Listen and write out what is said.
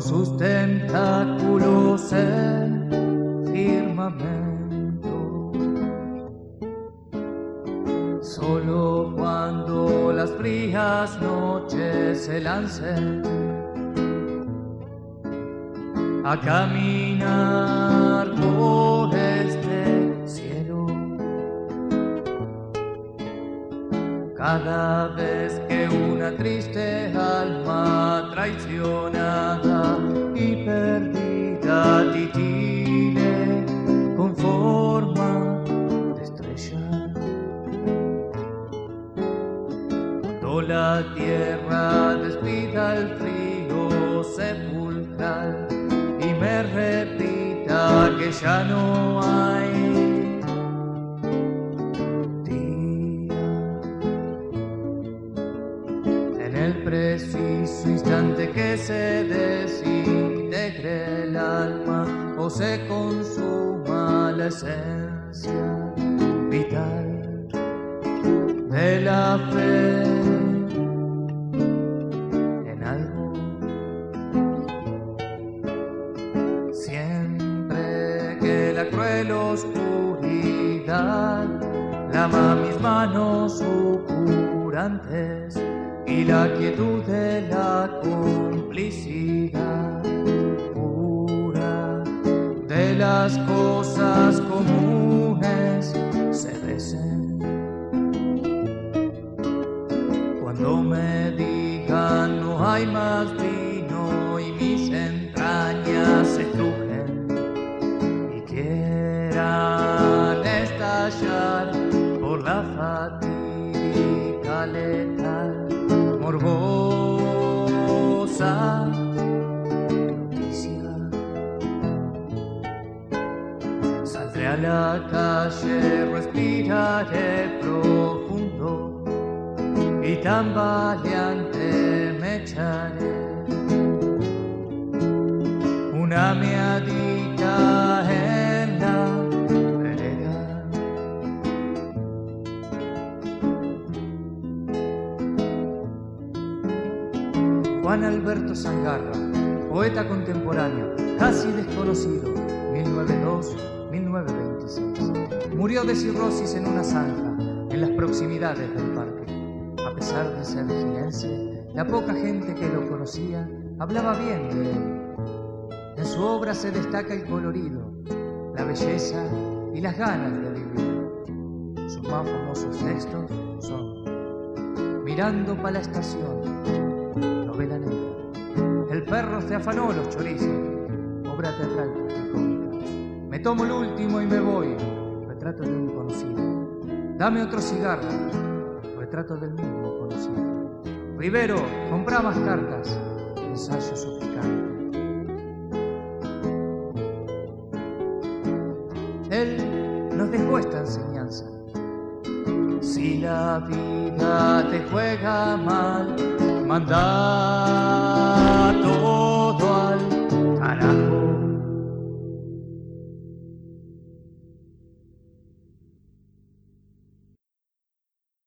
sus tentáculos firmamento. Solo cuando las frías noches se lancen a caminar por este cielo. Cada vez que una triste alma traicionada la tierra despida el frío sepulcral y me repita que ya no hay día. En el preciso instante que se desintegre el alma o se consuma la esencia vital de la fe la cruel oscuridad lama mis manos sucurantes y la quietud de la complicidad pura de las cosas comunes se besen. Cuando me fatiga letal, morbosa noticia. Saldré a la calle, respiraré profundo y tan valiente me echaré una miadita Juan Alberto Zangarra, poeta contemporáneo, casi desconocido, 1902-1926. Murió de cirrosis en una zanja, en las proximidades del parque. A pesar de ser jienense, la poca gente que lo conocía hablaba bien de él. En su obra se destaca el colorido, la belleza y las ganas de vivir. Sus más famosos textos son Mirando para la estación. Perro se afanó los chorizos, obra teatral. Me tomo el último y me voy, retrato de un conocido. Dame otro cigarro, retrato del mismo conocido. Rivero, compra más cartas, ensayo suplicante. Él nos dejó esta enseñanza. Si la vida te juega mal, manda todo